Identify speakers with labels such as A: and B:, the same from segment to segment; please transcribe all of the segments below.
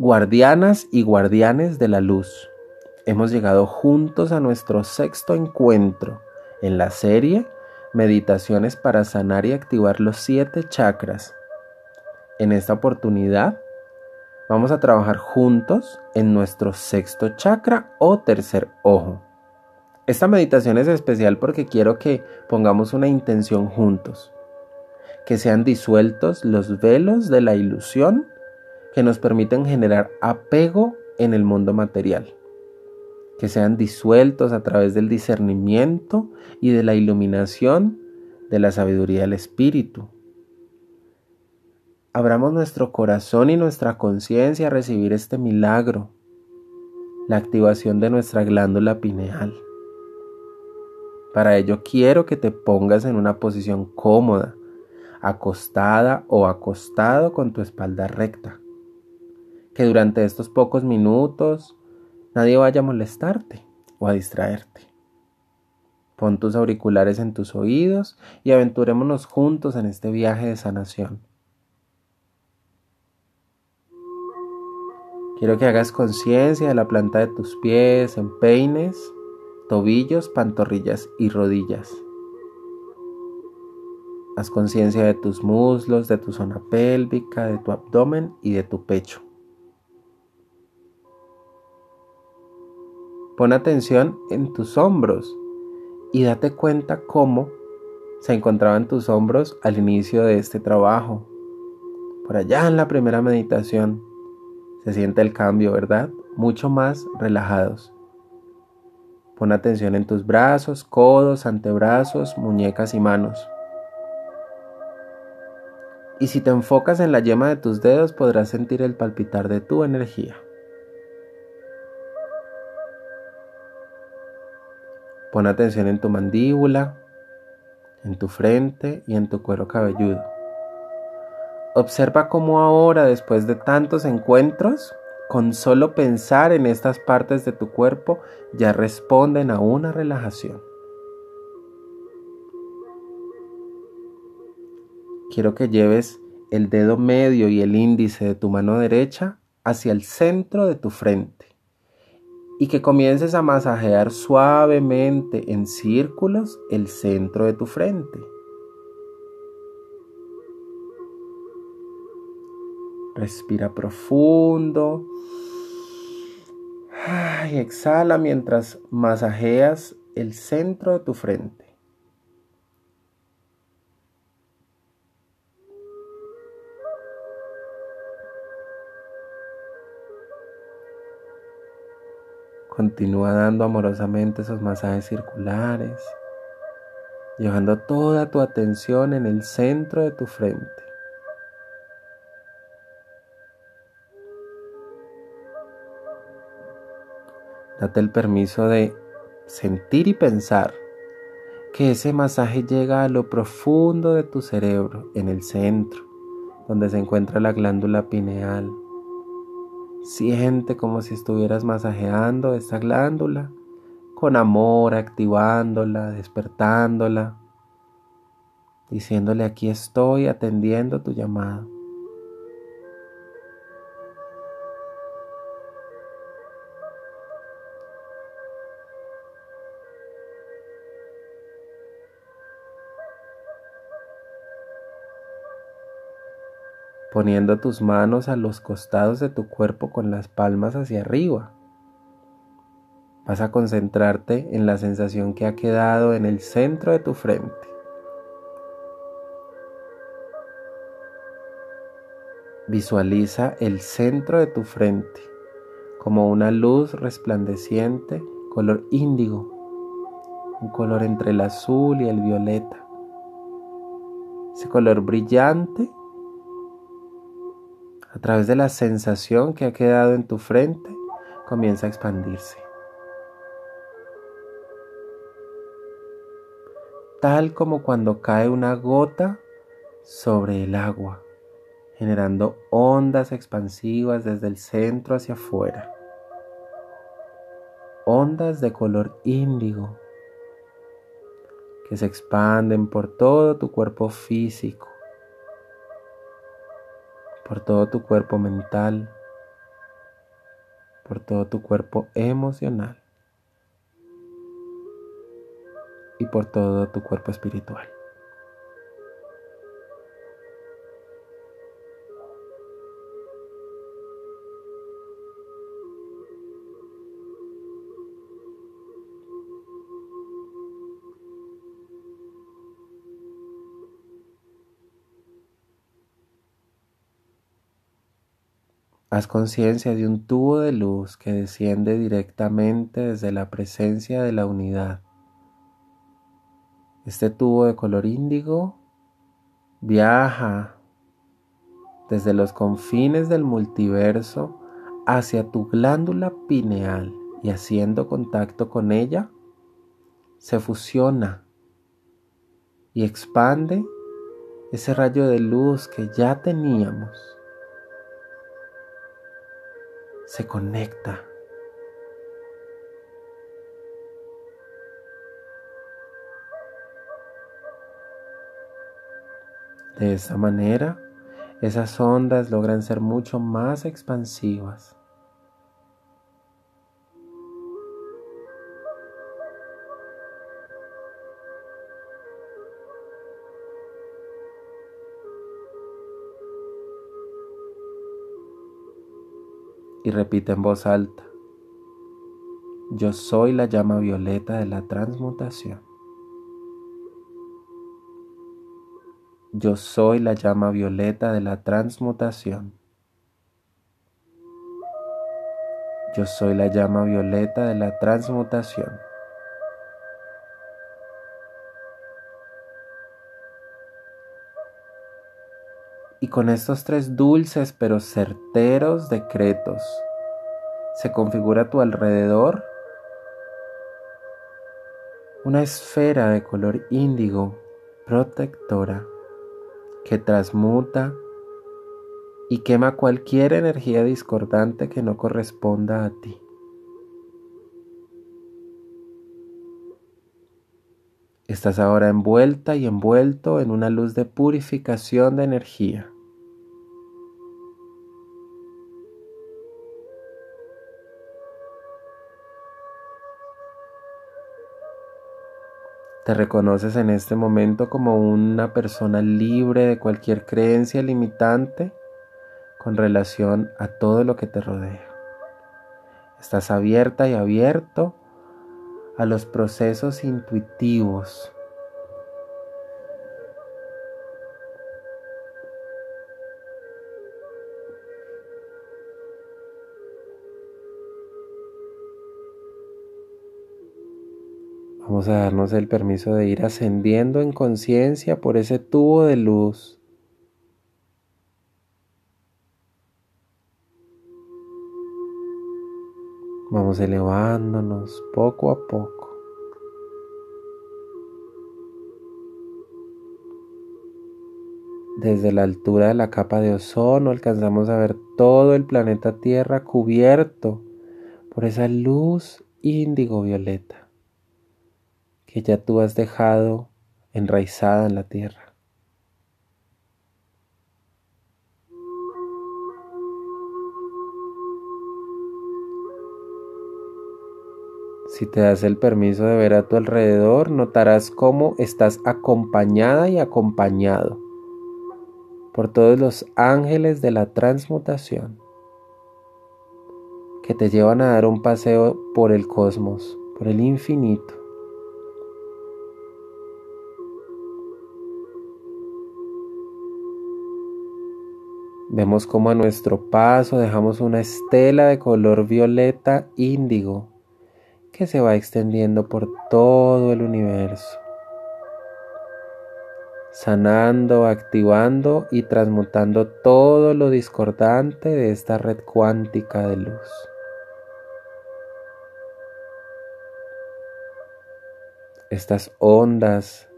A: guardianas y guardianes de la luz. Hemos llegado juntos a nuestro sexto encuentro en la serie Meditaciones para sanar y activar los siete chakras. En esta oportunidad vamos a trabajar juntos en nuestro sexto chakra o tercer ojo. Esta meditación es especial porque quiero que pongamos una intención juntos, que sean disueltos los velos de la ilusión que nos permiten generar apego en el mundo material, que sean disueltos a través del discernimiento y de la iluminación de la sabiduría del Espíritu. Abramos nuestro corazón y nuestra conciencia a recibir este milagro, la activación de nuestra glándula pineal. Para ello quiero que te pongas en una posición cómoda, acostada o acostado con tu espalda recta que durante estos pocos minutos nadie vaya a molestarte o a distraerte. Pon tus auriculares en tus oídos y aventurémonos juntos en este viaje de sanación. Quiero que hagas conciencia de la planta de tus pies, empeines, tobillos, pantorrillas y rodillas. Haz conciencia de tus muslos, de tu zona pélvica, de tu abdomen y de tu pecho. Pon atención en tus hombros y date cuenta cómo se encontraban tus hombros al inicio de este trabajo. Por allá en la primera meditación se siente el cambio, ¿verdad? Mucho más relajados. Pon atención en tus brazos, codos, antebrazos, muñecas y manos. Y si te enfocas en la yema de tus dedos podrás sentir el palpitar de tu energía. Pon atención en tu mandíbula, en tu frente y en tu cuero cabelludo. Observa cómo ahora, después de tantos encuentros, con solo pensar en estas partes de tu cuerpo, ya responden a una relajación. Quiero que lleves el dedo medio y el índice de tu mano derecha hacia el centro de tu frente y que comiences a masajear suavemente en círculos el centro de tu frente. Respira profundo. Y exhala mientras masajeas el centro de tu frente. Continúa dando amorosamente esos masajes circulares, llevando toda tu atención en el centro de tu frente. Date el permiso de sentir y pensar que ese masaje llega a lo profundo de tu cerebro, en el centro, donde se encuentra la glándula pineal. Siente como si estuvieras masajeando esa glándula con amor, activándola, despertándola, diciéndole aquí estoy atendiendo tu llamado. Poniendo tus manos a los costados de tu cuerpo con las palmas hacia arriba. Vas a concentrarte en la sensación que ha quedado en el centro de tu frente. Visualiza el centro de tu frente como una luz resplandeciente color índigo, un color entre el azul y el violeta. Ese color brillante a través de la sensación que ha quedado en tu frente, comienza a expandirse. Tal como cuando cae una gota sobre el agua, generando ondas expansivas desde el centro hacia afuera. Ondas de color índigo que se expanden por todo tu cuerpo físico por todo tu cuerpo mental, por todo tu cuerpo emocional y por todo tu cuerpo espiritual. Haz conciencia de un tubo de luz que desciende directamente desde la presencia de la unidad. Este tubo de color índigo viaja desde los confines del multiverso hacia tu glándula pineal y haciendo contacto con ella, se fusiona y expande ese rayo de luz que ya teníamos se conecta. De esta manera, esas ondas logran ser mucho más expansivas. Y repite en voz alta, yo soy la llama violeta de la transmutación. Yo soy la llama violeta de la transmutación. Yo soy la llama violeta de la transmutación. Y con estos tres dulces pero certeros decretos, se configura a tu alrededor una esfera de color índigo protectora que transmuta y quema cualquier energía discordante que no corresponda a ti. Estás ahora envuelta y envuelto en una luz de purificación de energía. Te reconoces en este momento como una persona libre de cualquier creencia limitante con relación a todo lo que te rodea. Estás abierta y abierto a los procesos intuitivos. Vamos a darnos el permiso de ir ascendiendo en conciencia por ese tubo de luz Vamos elevándonos poco a poco. Desde la altura de la capa de ozono alcanzamos a ver todo el planeta Tierra cubierto por esa luz índigo violeta que ya tú has dejado enraizada en la Tierra. Si te das el permiso de ver a tu alrededor, notarás cómo estás acompañada y acompañado por todos los ángeles de la transmutación que te llevan a dar un paseo por el cosmos, por el infinito. Vemos cómo a nuestro paso dejamos una estela de color violeta índigo que se va extendiendo por todo el universo, sanando, activando y transmutando todo lo discordante de esta red cuántica de luz. Estas ondas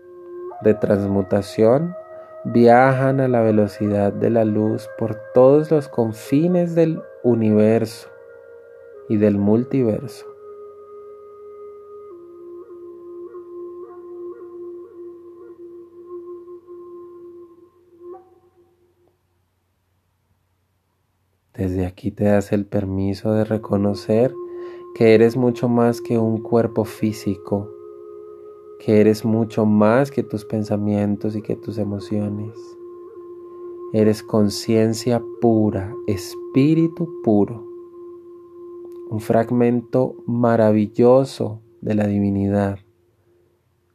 A: de transmutación viajan a la velocidad de la luz por todos los confines del universo y del multiverso. Desde aquí te das el permiso de reconocer que eres mucho más que un cuerpo físico, que eres mucho más que tus pensamientos y que tus emociones. Eres conciencia pura, espíritu puro, un fragmento maravilloso de la divinidad,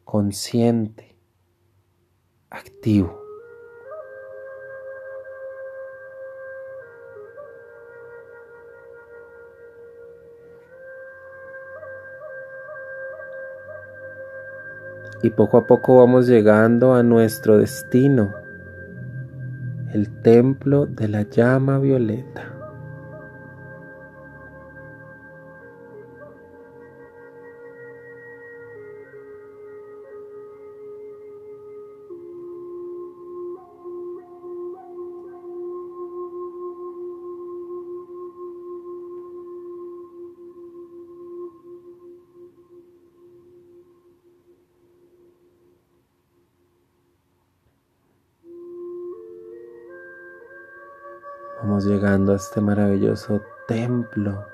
A: consciente, activo. Y poco a poco vamos llegando a nuestro destino, el templo de la llama violeta. Llegando a este maravilloso templo.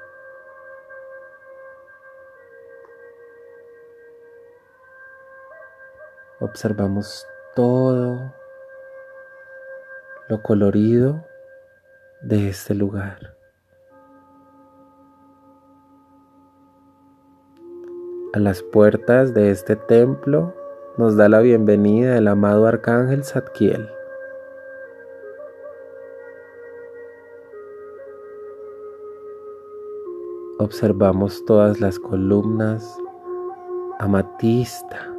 A: Observamos todo lo colorido de este lugar. A las puertas de este templo nos da la bienvenida el amado arcángel Zadkiel. Observamos todas las columnas amatista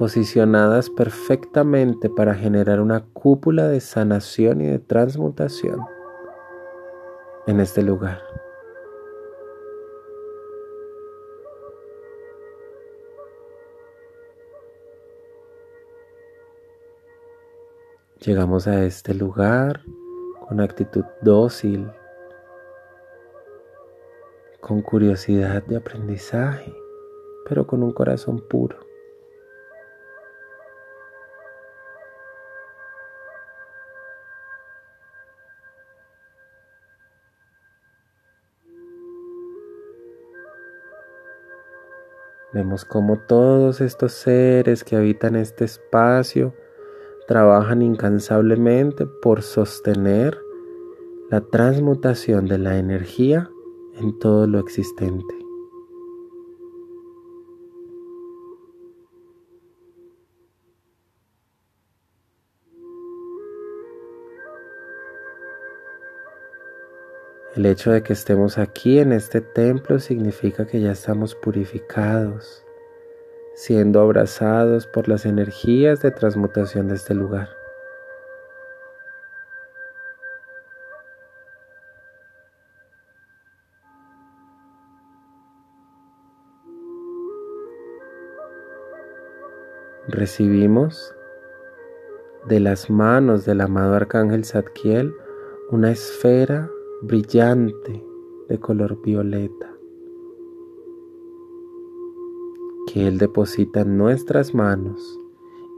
A: posicionadas perfectamente para generar una cúpula de sanación y de transmutación en este lugar. Llegamos a este lugar con actitud dócil, con curiosidad de aprendizaje, pero con un corazón puro. Vemos cómo todos estos seres que habitan este espacio trabajan incansablemente por sostener la transmutación de la energía en todo lo existente. El hecho de que estemos aquí en este templo significa que ya estamos purificados, siendo abrazados por las energías de transmutación de este lugar. Recibimos de las manos del amado arcángel Zadkiel una esfera brillante de color violeta que él deposita en nuestras manos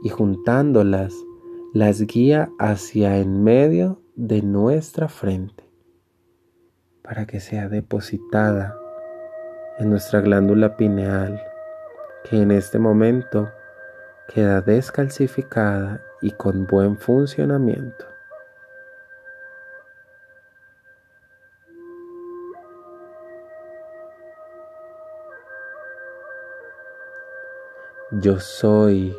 A: y juntándolas las guía hacia en medio de nuestra frente para que sea depositada en nuestra glándula pineal que en este momento queda descalcificada y con buen funcionamiento. Yo soy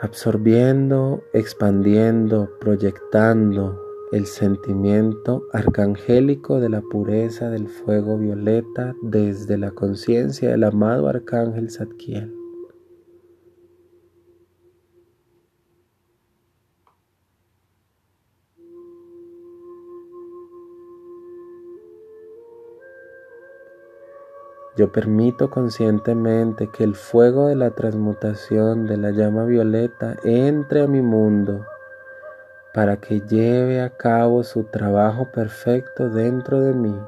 A: absorbiendo, expandiendo, proyectando el sentimiento arcangélico de la pureza del fuego violeta desde la conciencia del amado arcángel Zadkiel. Yo permito conscientemente que el fuego de la transmutación de la llama violeta entre a mi mundo para que lleve a cabo su trabajo perfecto dentro de mí.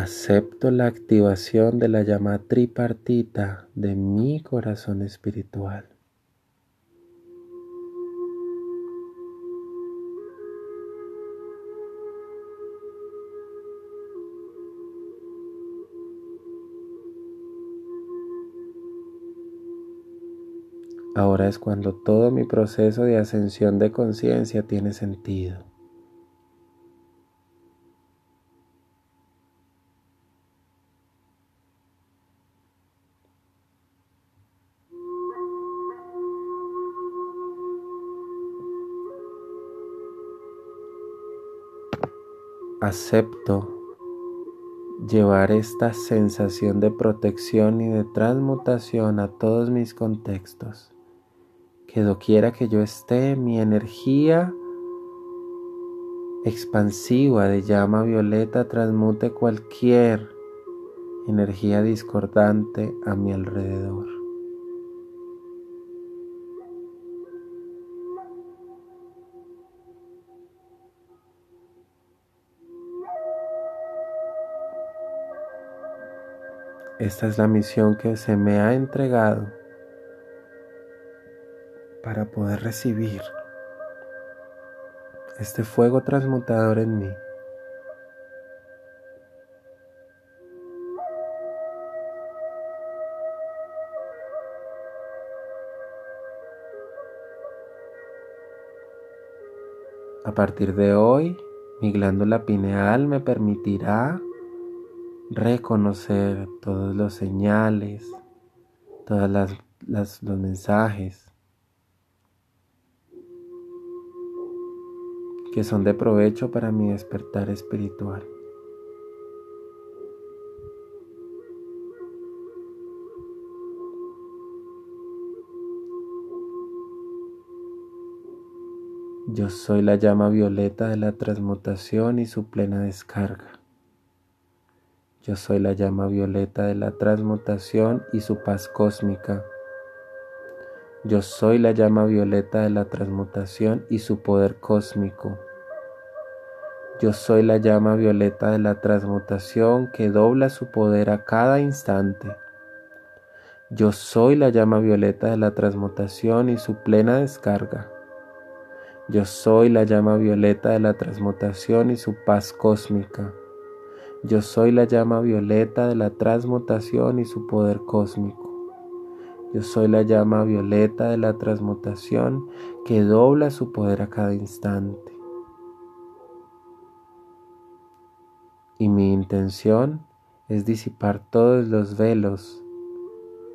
A: Acepto la activación de la llama tripartita de mi corazón espiritual. Ahora es cuando todo mi proceso de ascensión de conciencia tiene sentido. Acepto llevar esta sensación de protección y de transmutación a todos mis contextos que doquiera que yo esté, mi energía expansiva de llama violeta transmute cualquier energía discordante a mi alrededor. Esta es la misión que se me ha entregado para poder recibir este fuego transmutador en mí. A partir de hoy, mi glándula pineal me permitirá reconocer todos los señales, todos los mensajes que son de provecho para mi despertar espiritual. Yo soy la llama violeta de la transmutación y su plena descarga. Yo soy la llama violeta de la transmutación y su paz cósmica. Yo soy la llama violeta de la transmutación y su poder cósmico. Yo soy la llama violeta de la transmutación que dobla su poder a cada instante. Yo soy la llama violeta de la transmutación y su plena descarga. Yo soy la llama violeta de la transmutación y su paz cósmica. Yo soy la llama violeta de la transmutación y su poder cósmico. Yo soy la llama violeta de la transmutación que dobla su poder a cada instante. Y mi intención es disipar todos los velos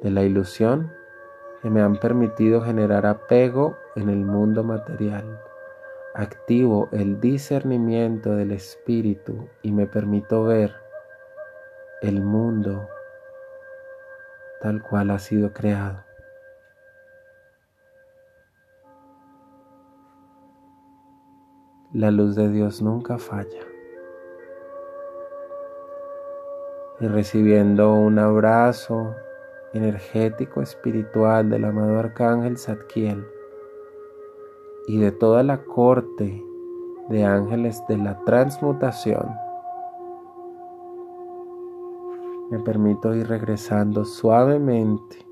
A: de la ilusión que me han permitido generar apego en el mundo material. Activo el discernimiento del espíritu y me permito ver el mundo tal cual ha sido creado. La luz de Dios nunca falla. Y recibiendo un abrazo energético espiritual del amado arcángel Zadkiel y de toda la corte de ángeles de la transmutación, me permito ir regresando suavemente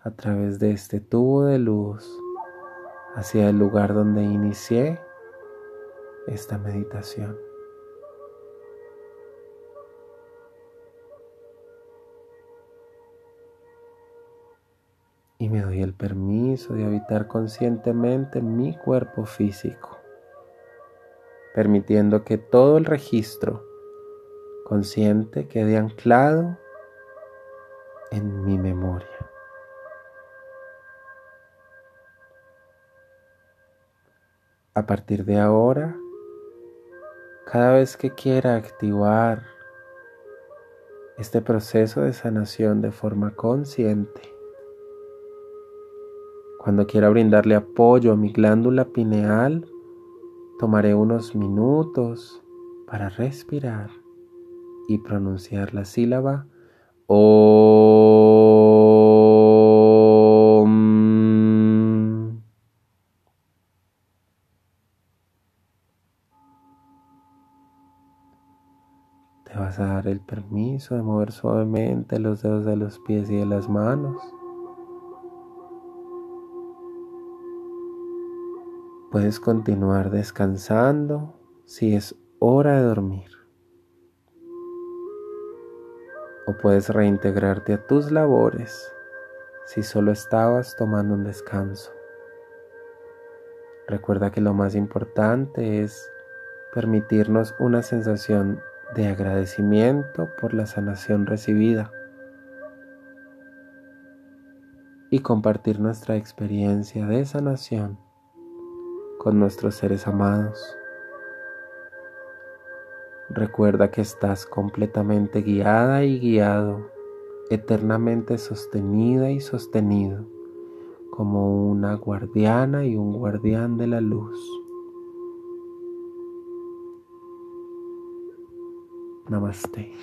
A: a través de este tubo de luz hacia el lugar donde inicié esta meditación. Permiso de habitar conscientemente mi cuerpo físico, permitiendo que todo el registro consciente quede anclado en mi memoria. A partir de ahora, cada vez que quiera activar este proceso de sanación de forma consciente, cuando quiera brindarle apoyo a mi glándula pineal, tomaré unos minutos para respirar y pronunciar la sílaba OM. Te vas a dar el permiso de mover suavemente los dedos de los pies y de las manos. Puedes continuar descansando si es hora de dormir. O puedes reintegrarte a tus labores si solo estabas tomando un descanso. Recuerda que lo más importante es permitirnos una sensación de agradecimiento por la sanación recibida y compartir nuestra experiencia de sanación con nuestros seres amados. Recuerda que estás completamente guiada y guiado, eternamente sostenida y sostenido como una guardiana y un guardián de la luz. Namaste.